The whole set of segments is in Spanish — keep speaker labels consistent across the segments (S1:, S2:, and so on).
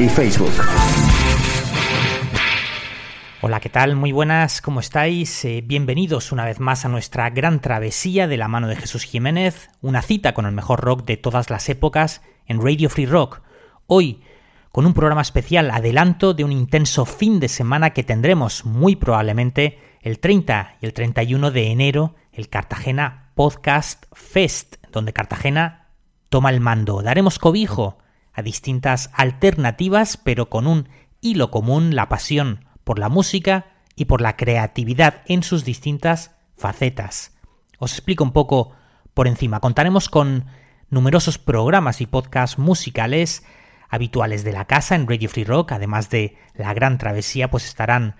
S1: y Facebook.
S2: Hola, ¿qué tal? Muy buenas, ¿cómo estáis? Eh, bienvenidos una vez más a nuestra gran travesía de la mano de Jesús Jiménez, una cita con el mejor rock de todas las épocas en Radio Free Rock. Hoy, con un programa especial adelanto de un intenso fin de semana que tendremos muy probablemente el 30 y el 31 de enero, el Cartagena Podcast Fest, donde Cartagena toma el mando. Daremos cobijo a distintas alternativas, pero con un hilo común, la pasión por la música y por la creatividad en sus distintas facetas. Os explico un poco por encima. Contaremos con numerosos programas y podcasts musicales habituales de la casa en Radio Free Rock, además de La Gran Travesía, pues estarán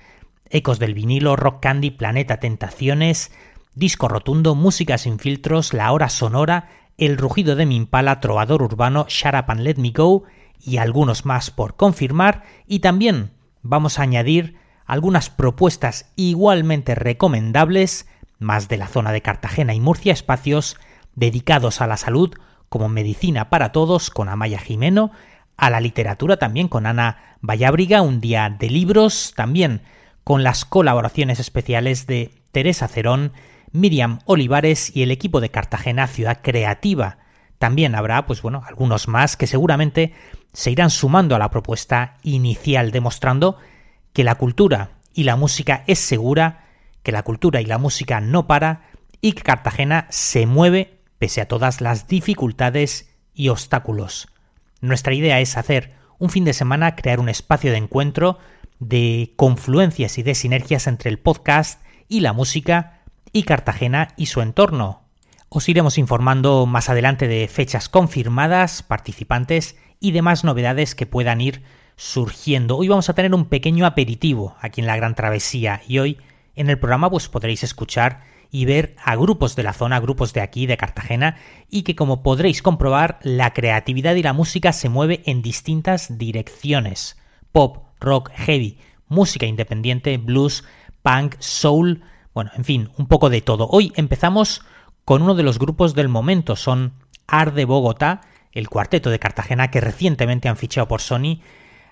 S2: Ecos del vinilo, Rock Candy, Planeta Tentaciones, Disco Rotundo, Música sin filtros, La Hora Sonora, El Rugido de mi Impala, Trovador Urbano, Shut Up and Let Me Go y algunos más por confirmar y también vamos a añadir algunas propuestas igualmente recomendables, más de la zona de Cartagena y Murcia, espacios dedicados a la salud como Medicina para Todos con Amaya Jimeno, a la literatura también con Ana Vallabriga, un día de libros, también con las colaboraciones especiales de Teresa Cerón, Miriam Olivares y el equipo de Cartagena Ciudad Creativa. También habrá, pues bueno, algunos más que seguramente se irán sumando a la propuesta inicial, demostrando que la cultura y la música es segura, que la cultura y la música no para y que Cartagena se mueve pese a todas las dificultades y obstáculos. Nuestra idea es hacer un fin de semana, crear un espacio de encuentro, de confluencias y de sinergias entre el podcast y la música y Cartagena y su entorno. Os iremos informando más adelante de fechas confirmadas, participantes y demás novedades que puedan ir surgiendo. Hoy vamos a tener un pequeño aperitivo aquí en la Gran Travesía y hoy en el programa pues podréis escuchar y ver a grupos de la zona, grupos de aquí, de Cartagena, y que como podréis comprobar, la creatividad y la música se mueve en distintas direcciones. Pop, rock, heavy, música independiente, blues, punk, soul, bueno, en fin, un poco de todo. Hoy empezamos con uno de los grupos del momento, son Ar de Bogotá, el cuarteto de Cartagena que recientemente han fichado por Sony.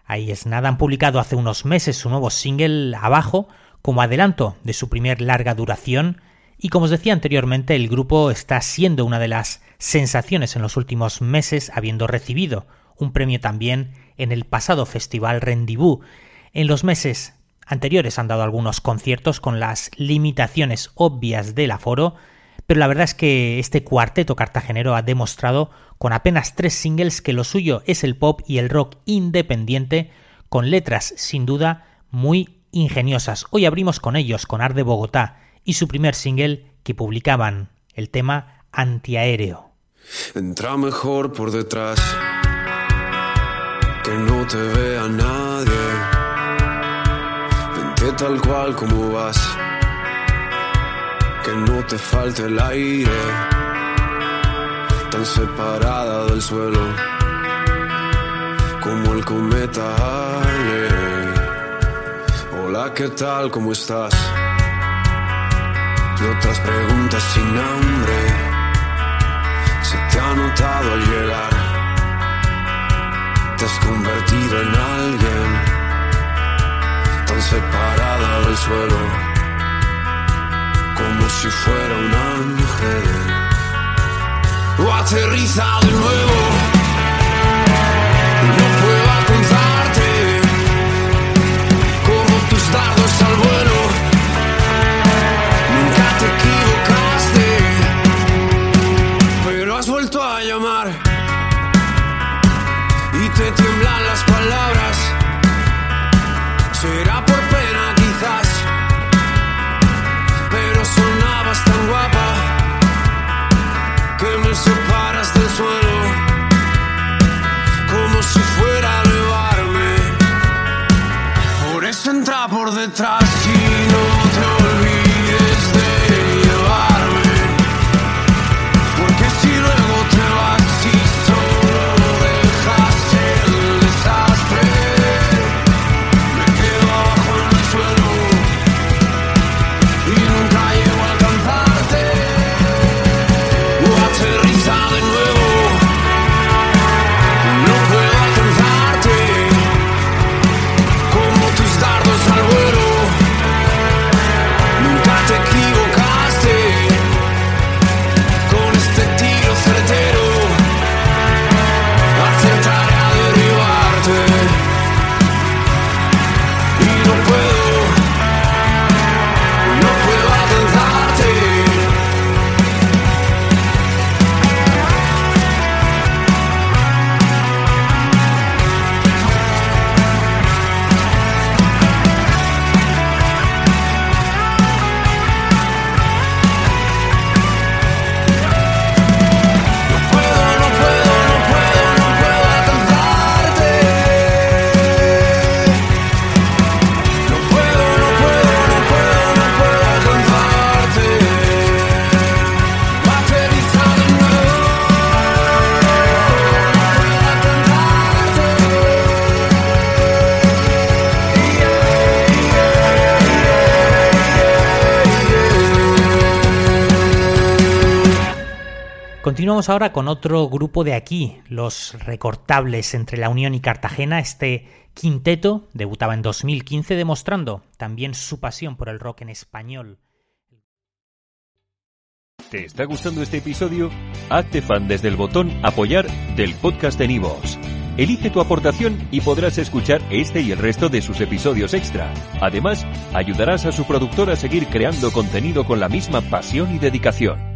S2: Ahí es nada, han publicado hace unos meses su nuevo single Abajo, como adelanto de su primer larga duración, y como os decía anteriormente, el grupo está siendo una de las sensaciones en los últimos meses, habiendo recibido un premio también en el pasado festival Rendibú. En los meses anteriores han dado algunos conciertos con las limitaciones obvias del aforo, pero la verdad es que este cuarteto cartagenero ha demostrado con apenas tres singles que lo suyo es el pop y el rock independiente, con letras sin duda muy ingeniosas. Hoy abrimos con ellos, con Ar de Bogotá, y su primer single que publicaban, el tema Antiaéreo.
S3: Entra mejor por detrás, que no te vea nadie. Tal cual como vas, que no te falte el aire. Tan separada del suelo, como el cometa Hola, ¿qué tal? ¿Cómo estás? y otras preguntas sin nombre. Se te ha notado al llegar, te has convertido en alguien como si fuera un ángel. O aterriza de nuevo. No puedo alcanzarte, como tus dardos al vuelo. Nunca te equivocaste, pero has vuelto a llamar y te tiemblan las palabras. Será por separas del suelo como si fuera a elevarme. Por eso entra por detrás
S2: Continuamos ahora con otro grupo de aquí, los recortables entre la Unión y Cartagena. Este quinteto debutaba en 2015 demostrando también su pasión por el rock en español.
S4: ¿Te está gustando este episodio? Hazte fan desde el botón Apoyar del podcast de Nivos. Elige tu aportación y podrás escuchar este y el resto de sus episodios extra. Además, ayudarás a su productor a seguir creando contenido con la misma pasión y dedicación.